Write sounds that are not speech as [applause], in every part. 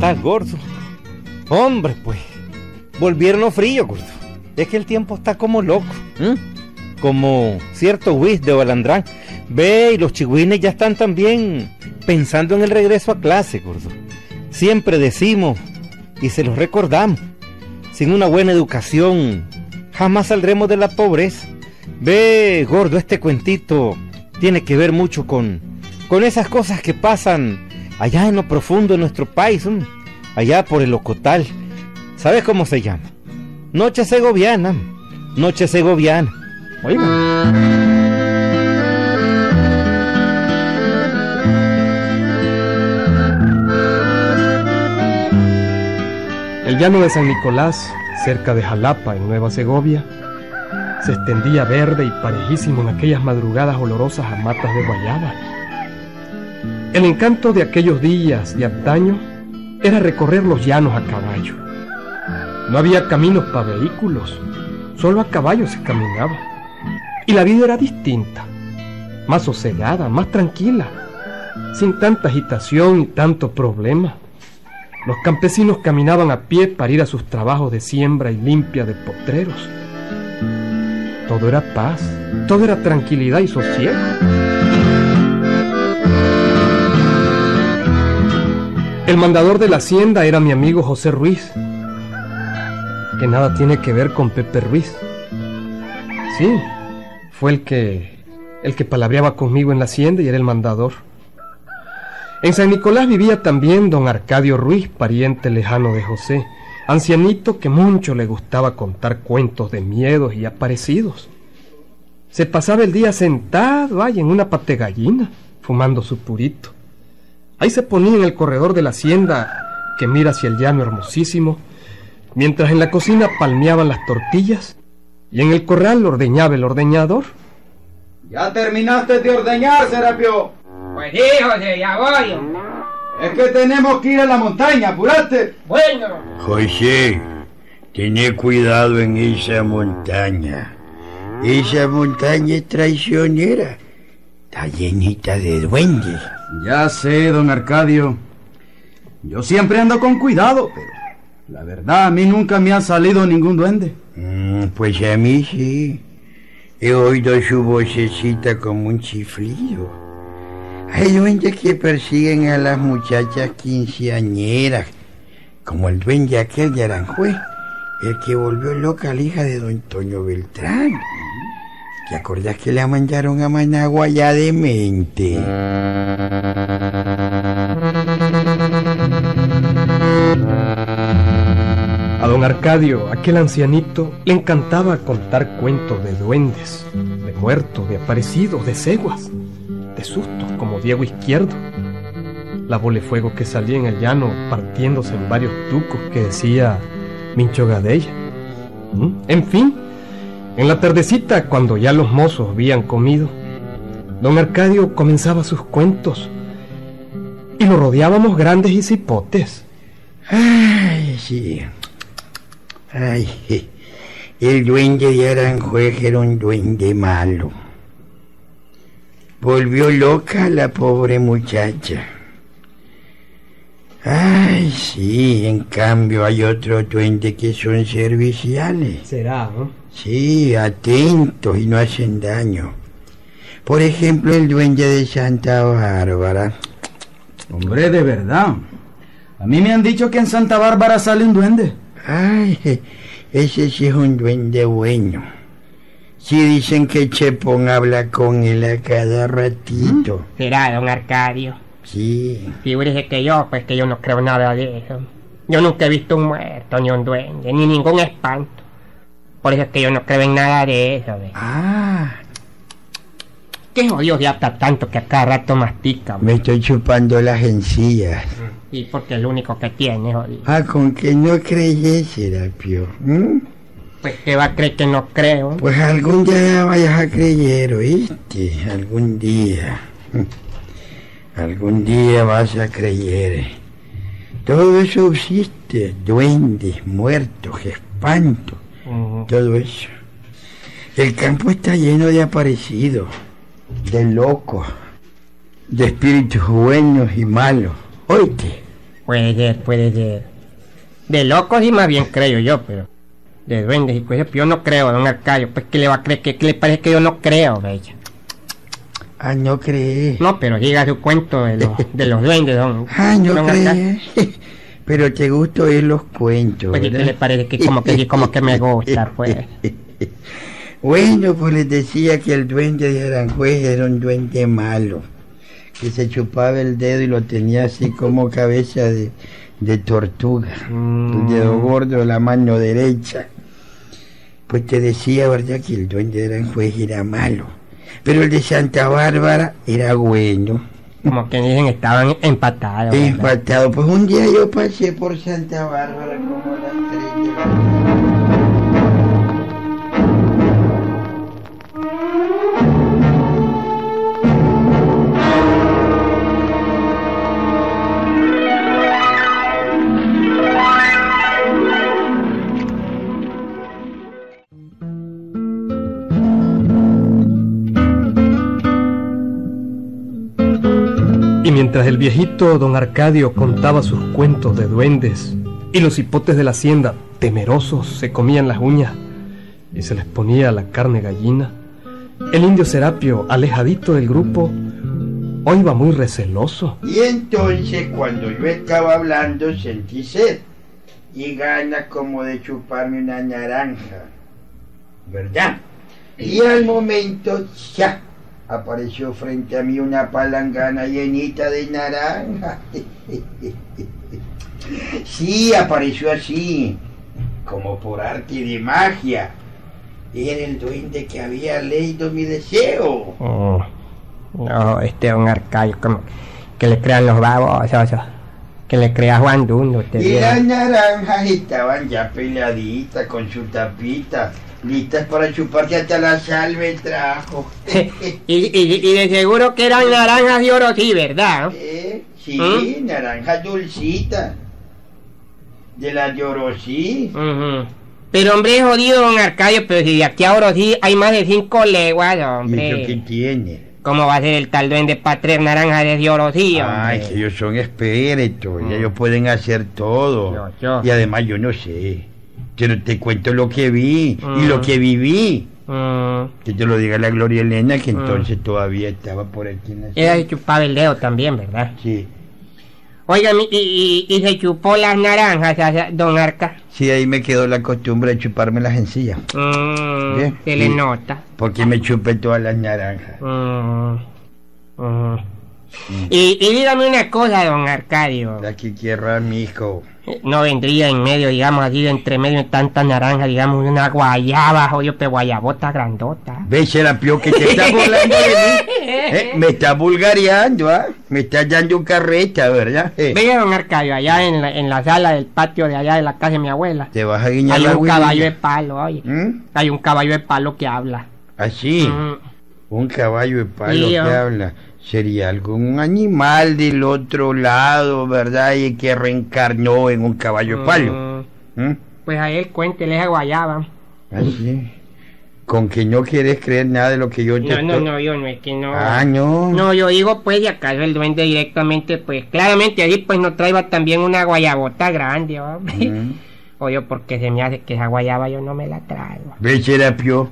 estás, gordo? Hombre, pues, volvieron los fríos, gordo. Es que el tiempo está como loco, como cierto whis de Balandrán. Ve, y los chigüines ya están también pensando en el regreso a clase, gordo. Siempre decimos, y se los recordamos, sin una buena educación, jamás saldremos de la pobreza. Ve, gordo, este cuentito tiene que ver mucho con, con esas cosas que pasan allá en lo profundo de nuestro país, allá por el Ocotal. ¿Sabes cómo se llama? Noche segoviana, noche segoviana. El llano de San Nicolás, cerca de Jalapa, en Nueva Segovia, se extendía verde y parejísimo en aquellas madrugadas olorosas a matas de guayaba. El encanto de aquellos días de antaño era recorrer los llanos a caballo. No había caminos para vehículos, solo a caballo se caminaba. Y la vida era distinta, más sosegada, más tranquila, sin tanta agitación y tanto problema. Los campesinos caminaban a pie para ir a sus trabajos de siembra y limpia de potreros. Todo era paz, todo era tranquilidad y sosiego. El mandador de la hacienda era mi amigo José Ruiz, que nada tiene que ver con Pepe Ruiz. Sí, fue el que el que palabreaba conmigo en la hacienda y era el mandador. En San Nicolás vivía también don Arcadio Ruiz, pariente lejano de José, ancianito que mucho le gustaba contar cuentos de miedos y aparecidos. Se pasaba el día sentado ahí en una pategallina, fumando su purito. Ahí se ponía en el corredor de la hacienda que mira hacia el llano hermosísimo, mientras en la cocina palmeaban las tortillas y en el corral ordeñaba el ordeñador. ¿Ya terminaste de ordeñar, Serapio? Pues sí, José, ya voy. Es que tenemos que ir a la montaña, apurate. Bueno. José, tené cuidado en esa montaña. Esa montaña es traicionera. Está llenita de duendes. Ya sé, don Arcadio. Yo siempre ando con cuidado, pero la verdad a mí nunca me ha salido ningún duende. Mm, pues a mí sí. He oído su vocecita como un chiflido. Hay duendes que persiguen a las muchachas quinceañeras, como el duende aquel de Aranjuez, el que volvió loca a la hija de don Toño Beltrán. ¿Te acordás que la mandaron a Managua ya de mente? A don Arcadio, aquel ancianito, le encantaba contar cuentos de duendes, de muertos, de aparecidos, de ceguas, de sustos como Diego Izquierdo. La bola de fuego que salía en el llano partiéndose en varios tucos que decía Mincho Gadella. ¿Mm? En fin, en la tardecita, cuando ya los mozos habían comido, don Arcadio comenzaba sus cuentos y lo rodeábamos grandes y cipotes. Ay, sí. Ay, el duende de Aranjuez era un duende malo. Volvió loca la pobre muchacha. Ay, sí, en cambio hay otros duendes que son serviciales. Será, ¿no? Sí, atentos y no hacen daño. Por ejemplo, el duende de Santa Bárbara. Hombre, de verdad. A mí me han dicho que en Santa Bárbara sale un duende. Ay, ese sí es un duende bueno. Sí dicen que Chepón habla con él a cada ratito. Será, don Arcadio. Sí. Figúrese que yo, pues que yo no creo nada de eso. Yo nunca he visto un muerto, ni un duende, ni ningún espanto. Por eso es que yo no creo en nada de eso. ¿ve? Ah, ¿Qué jodido de hasta tanto que a cada rato mastica? me estoy chupando las encías. Y porque es lo único que tiene, jodido. Ah, con que no creyes, Serapio. ¿Mm? Pues que va a creer que no creo. Pues algún día vayas a creer, ¿oíste? Algún día. [laughs] Algún día vas a creer. Todo eso existe. Duendes, muertos, espantos. Todo eso. El campo está lleno de aparecidos, de locos, de espíritus buenos y malos. Oíste. Puede ser, puede ser. De locos y más bien creo yo, pero de duendes y cosas, yo no creo, don Arcadio. Pues que le va a creer, que le parece que yo no creo, bella. Ah, no crees. No, pero diga su cuento de los, de los duendes, don. Ah, no crees. [laughs] Pero te gusta oír los cuentos, Pues, ¿y qué le parece que como que como que me gusta, pues? [laughs] Bueno, pues les decía que el duende de Aranjuez era un duende malo, que se chupaba el dedo y lo tenía así como cabeza de, de tortuga, Mm. el dedo gordo de la mano derecha. Pues te decía, ¿verdad?, que el duende de Aranjuez era malo, pero el de Santa Bárbara era bueno. Como que dicen estaban empatados. ¿verdad? Empatado, pues un día yo pasé por Santa Bárbara como mientras el viejito don Arcadio contaba sus cuentos de duendes y los hipotes de la hacienda, temerosos, se comían las uñas y se les ponía la carne gallina, el indio Serapio, alejadito del grupo, hoy va muy receloso. Y entonces cuando yo estaba hablando sentí sed y ganas como de chuparme una naranja, ¿verdad? Y al momento ya apareció frente a mí una palangana llenita de naranja. [laughs] Sí, apareció así, como por arte de magia. Era el duende que había leído mi deseo. Oh, no, este don Arcadio, como que le crean los babosos, que le crea Juan Dundo. Este Y las naranjas estaban ya peladitas con su tapita, listas para chuparse hasta la sal me trajo. [laughs] y, y- y de seguro que eran naranjas de oro, sí, ¿verdad? Eh, Sí, ¿Mm? naranjas dulcitas. De las de Orosí. Pero hombre, jodido don Arcadio, pero si de aquí a Orosí hay más de cinco leguas, ¿Y eso qué hombre. tiene? ¿Cómo va a ser el tal duende para tres naranjas de Orosí, Ay, que ellos son y Mm. ellos pueden hacer todo. Yo. Y además yo no sé. Pero te cuento lo que vi y lo Mm. que viví. Mm, Que te lo diga la Gloria Elena, que Mm. entonces todavía estaba por aquí en la Era de chupaba el dedo también, ¿verdad? Sí. Oiga, y, y, y se chupó las naranjas, don Arca. Sí, ahí me quedó la costumbre de chuparme las encías. Mm, se le sí. nota. Porque me chupé todas las naranjas. Mm, mm. Y, y dígame una cosa, don Arcadio. La que quiera, mi hijo. No vendría en medio, digamos, así de entre medio de tantas naranjas, digamos, una guayaba, oye, pero guayabota grandota. ¿Ves, Serapio, que te estás burlando de mí? [laughs] Eh, Me estás vulgareando, ¿ah? Me estás dando carreta, ¿verdad? Eh, Venga, don Arcadio, allá en la, en la sala del patio de allá de la casa de mi abuela. Te vas a guiñar Hay la un caballo de palo, oye. ¿Mm? Hay un caballo de palo que habla. Así, Mm. Un caballo de palo que habla. Sería algún animal del otro lado, ¿verdad? Y que reencarnó en un caballo de palo. Mm, ¿Mm? Pues a él cuéntele esa guayaba. Así. Con que no quieres creer nada de lo que yo te No, no, estoy- no, yo no es que no. Ah, no. No, yo digo, pues, si acaso el duende directamente, pues, claramente allí, pues, no traiga también una guayabota grande, hombre. Mm. [laughs] Oye, porque se me hace que esa guayaba yo no me la traigo. Ve, Serapio,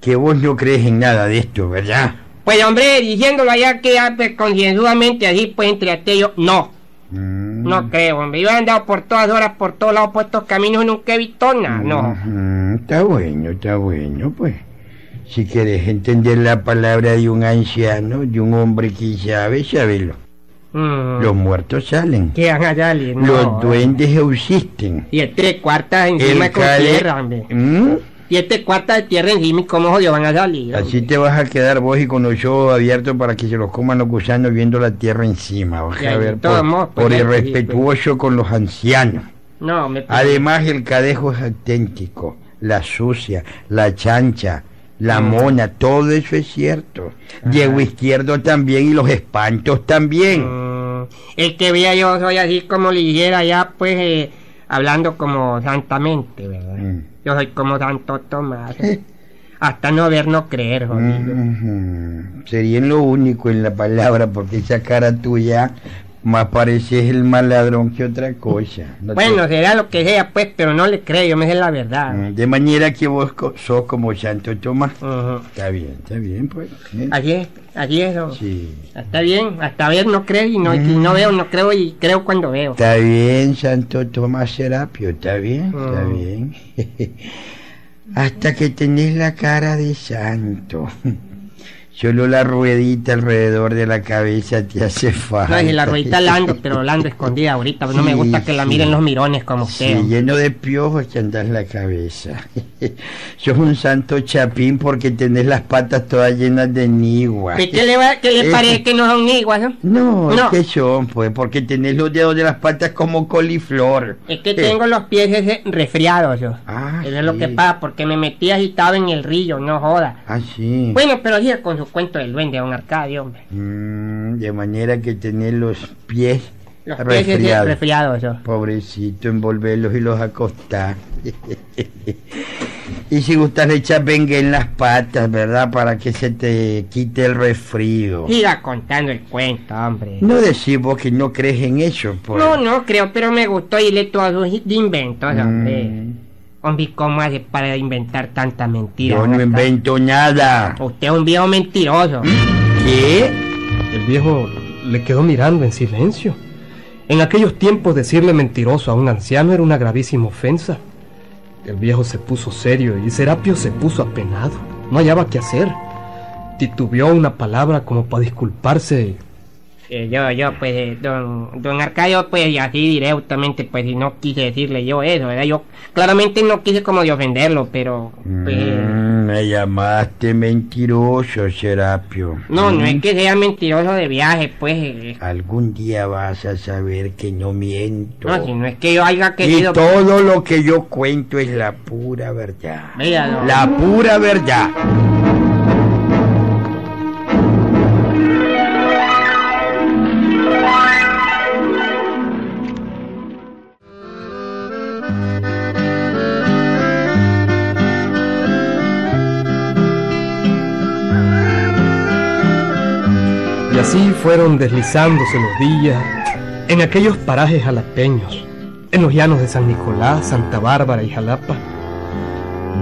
que vos no crees en nada de esto, ¿verdad? Pues, hombre, diciéndolo allá que pues, concienzudamente, así, pues, entre aquellos, no, Mm. no creo, hombre. Yo he andado por todas horas, por todos lados, por estos caminos nunca he visto nada, no. Ujú, Está bueno, está bueno, pues. Si quieres entender la palabra de un anciano, de un hombre que sabe, sábelo. Mm. Los muertos salen. ¿Qué van a salir? No. Los duendes existen. Y este cuarta encima El con tierra, hombre. ¿Mm? Y este cuarta de tierra encima, ¿y cómo jodido van a salir? Así te vas a quedar vos y con los ojos abiertos para que se los coman los gusanos viendo la tierra encima. Vas a ver, por, modos, pues, por irrespetuoso con los ancianos. No, me Además, el cadejo es auténtico. La sucia, la chancha, la Mm. mona, todo eso es cierto. Diego Izquierdo también y los espantos también. Mm, el que vea yo soy así como le dijera ya, pues, eh, hablando como santamente, ¿verdad? Mm. Yo soy como Santo Tomás. [laughs] Hasta no ver, no creer, jodido. Sería lo único en la palabra, porque esa cara tuya Más pareces el mal ladrón que otra cosa. No te- Bueno, será lo que sea, pues, pero no le creo, yo me sé la verdad. Mm, De manera que vos co- sos como Santo Tomás. Está bien, está bien, pues. ¿eh? Así es, así es. Sí. Está bien, hasta ver no creo y no, y no veo no creo y creo cuando veo. Está bien, Santo Tomás Serapio, está bien, está Mm. bien. [laughs] Hasta que tenés la cara de santo. Solo la ruedita alrededor de la cabeza te hace [laughs] falta. No, y la ruedita la ando, pero [laughs] la ando escondida ahorita, no me Sí, gusta que la sí. miren los mirones como usted. Sí, lleno de piojos que andas la cabeza. [laughs] Sos un santo chapín porque tenés las patas todas llenas de nigua. ¿Qué, qué le, va- qué le Eh. parece que no son iguas? no? No, No. ¿qué son? Pues porque tenés los dedos de las patas como coliflor. Es que tengo los pies resfriados yo. Ah, Eso es lo sí. que pasa, porque me metí agitado en el río, no joda. Ah, sí. Bueno, pero siga con su cuento del duende, don Arcadio, hombre. Mm, de manera que tenés los pies Los resfriados. resfriados yo. Pobrecito, envolverlos y los acostás. [laughs] y si gustas le echas bengue en las patas, ¿verdad? Para que se te quite el resfrío. Siga contando el cuento, hombre. No decís vos que no crees en eso, pues. No, no creo, pero me gustó y le todos sus inventos. Mm, Hombre, ¿cómo hace para inventar tanta mentira? yo no invento nada. Usted es un viejo mentiroso. ¿Qué? El viejo le quedó mirando en silencio. En aquellos tiempos decirle mentiroso a un anciano era una gravísima ofensa. El viejo se puso serio y Serapio se puso apenado. No hallaba qué hacer. Titubeó una palabra como para disculparse. Eh, yo, yo, pues, eh, don, don Arcadio, pues, y así directamente, pues, y no quise decirle yo eso, ¿verdad? Yo claramente no quise como de ofenderlo, pero, pues, Mm, me llamaste mentiroso, Serapio. no, no Mm. es que sea mentiroso de viaje, pues, eh, Algún día vas a saber que no miento. no, si no es que yo haya y querido... todo lo que yo cuento es la pura verdad. La pura verdad. Fueron deslizándose los días en aquellos parajes jalapeños, en los llanos de San Nicolás, Santa Bárbara y Jalapa.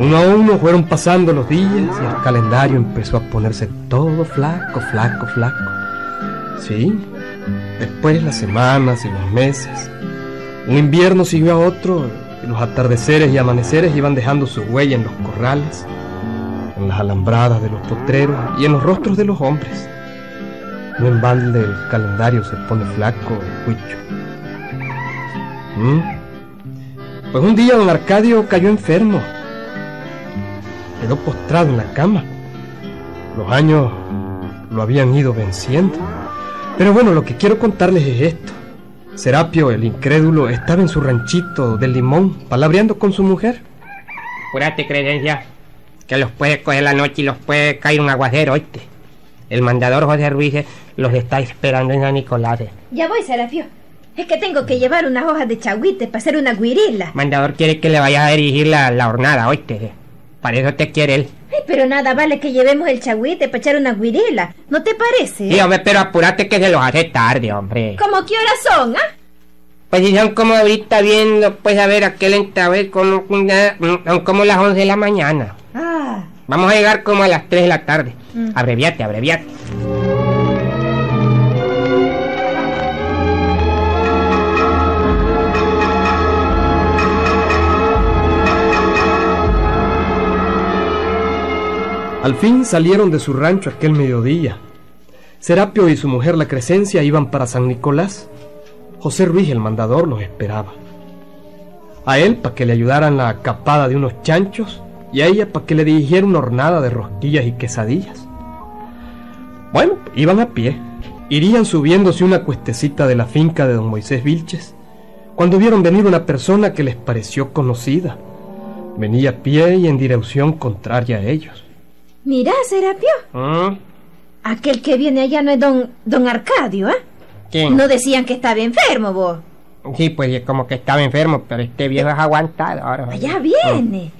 Uno a uno fueron pasando los días y el calendario empezó a ponerse todo flaco, flaco, flaco. Sí, después las semanas y los meses. Un invierno siguió a otro y los atardeceres y amaneceres iban dejando su huella en los corrales, en las alambradas de los potreros y en los rostros de los hombres. No en balde el calendario se pone flaco, Huicho. ¿Mm? Pues un día don Arcadio cayó enfermo. Quedó postrado en la cama. Los años lo habían ido venciendo. Pero bueno, lo que quiero contarles es esto. Serapio, el incrédulo, estaba en su ranchito del limón, palabreando con su mujer. Apúrate, creencia, que los puede coger la noche y los puede caer un aguacero, oíste. El mandador José Ruiz los está esperando en San Nicolás. Ya voy, Serapio. Es que tengo que llevar unas hojas de chagüite para hacer una guirila. Mandador quiere que le vayas a dirigir la, la hornada, oíste. Para eso te quiere él. Ay, pero nada vale que llevemos el chagüite para echar una guirila. ¿No te parece? Sí, hombre, pero apúrate que se los hace tarde, hombre. ¿Cómo qué horas son, ah? Pues si son como ahorita viendo, pues a ver, aquel entra a ver como, son como las 11 de la mañana. Vamos a llegar como a las 3 de la tarde. Mm. Abreviate, abreviate. Al fin salieron de su rancho aquel mediodía. Serapio y su mujer la Crescencia iban para San Nicolás. José Ruiz, el mandador, los esperaba. A él para que le ayudaran la capada de unos chanchos y a ella para que le dirigiera una hornada de rosquillas y quesadillas. Bueno, iban a pie. Irían subiéndose una cuestecita de la finca de don Moisés Vilches cuando vieron venir una persona que les pareció conocida. Venía a pie y en dirección contraria a ellos. mira, Serapio. ¿Mm? Aquel que viene allá no es don, don Arcadio, ¿ah? ¿Quién? No decían que estaba enfermo, vos. Sí, pues como que estaba enfermo, pero este viejo es aguantado ahora. Allá viene.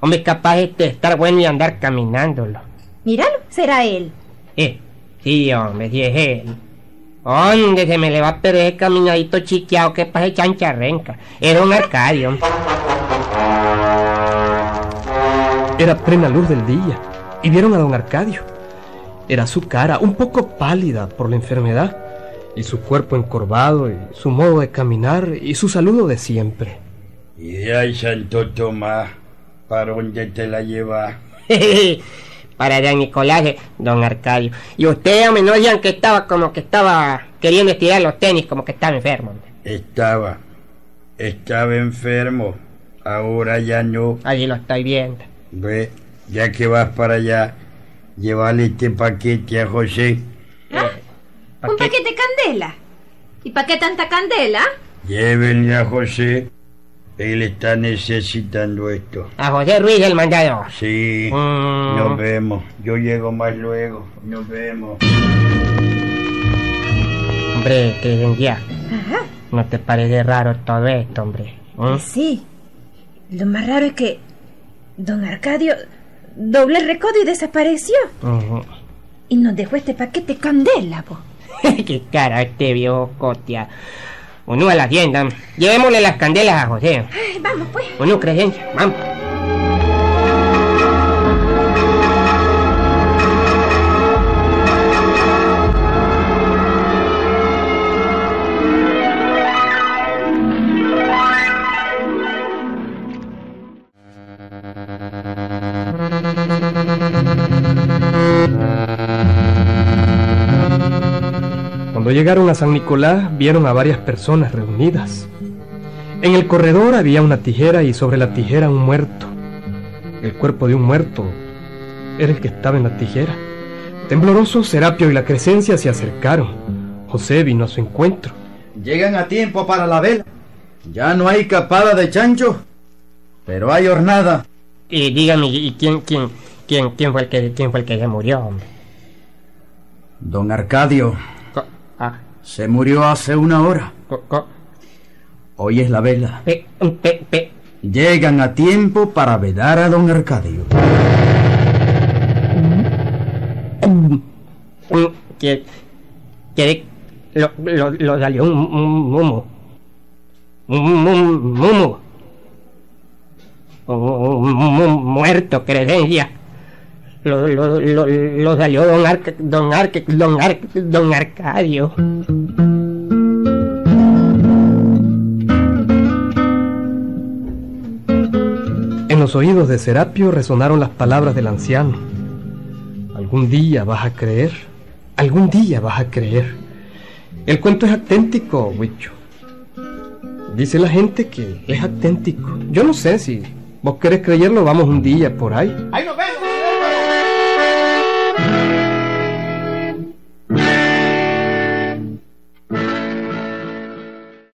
Hombre, capaz este de estar bueno y andar caminándolo. Míralo, será él. Eh, sí, hombre, sí es él. ¿Dónde se me le va a perder el caminadito chiqueado que pase chancharrenca? Es don Arcadio. Era plena luz del día y vieron a don Arcadio. Era su cara, un poco pálida por la enfermedad, y su cuerpo encorvado, y su modo de caminar, y su saludo de siempre. Y de ahí, Santo Tomás, ¿para dónde te la llevas? [laughs] Para don Nicolás, eh, don Arcadio. Y ustedes, hombre, no digan que estaba como que estaba queriendo estirar los tenis, como que estaba enfermo. hombre. Estaba, estaba enfermo, ahora ya no. Allí lo estoy viendo. Ve, ya que vas para allá, llévale este paquete a José. ¿Pa' Un qué? paquete de candela. ¿Y para qué tanta candela? Llévenle a José, él está necesitando esto. A José Ruiz el mandador. Sí, Mm. nos vemos. Yo llego más luego. Nos vemos. Hombre, que ya. ¿No te parece raro todo esto, hombre? ¿Mm? Sí. Lo más raro es que don Arcadio doble el recodo y desapareció. Ujú. Y nos dejó este paquete de candela, po. [laughs] Qué cara este viejo cotia. Uno a la tienda. Llevémosle las candelas a José. Ay, vamos, pues. Uno, Crescencia, vamos. Llegaron a San Nicolás, vieron a varias personas reunidas. En el corredor había una tijera y sobre la tijera un muerto. El cuerpo de un muerto era el que estaba en la tijera. Tembloroso, Serapio y la Crescencia se acercaron. José vino a su encuentro. Llegan a tiempo para la vela. Ya no hay capada de chancho, pero hay hornada. Y dígame, ¿y quién, quién, quién, quién fue el que, quién fue el que se murió, hombre? Don Arcadio ah, se murió hace una hora. Hoy es la vela. pe- pe- pe- Llegan a tiempo para vedar a don Arcadio. mm, que, que lo, lo, lo salió un, un mumo. Un, un, un muerto, Crescencia. Lo, lo, lo, lo salió don Arca, don Arca, don Arca, don Arcadio. En los oídos de Serapio resonaron las palabras del anciano. Algún día vas a creer, algún día vas a creer. El cuento es auténtico, Huicho. Dice la gente que es auténtico. Yo no sé si vos querés creerlo, vamos un día por ahí. ¡Ahí nos vemos!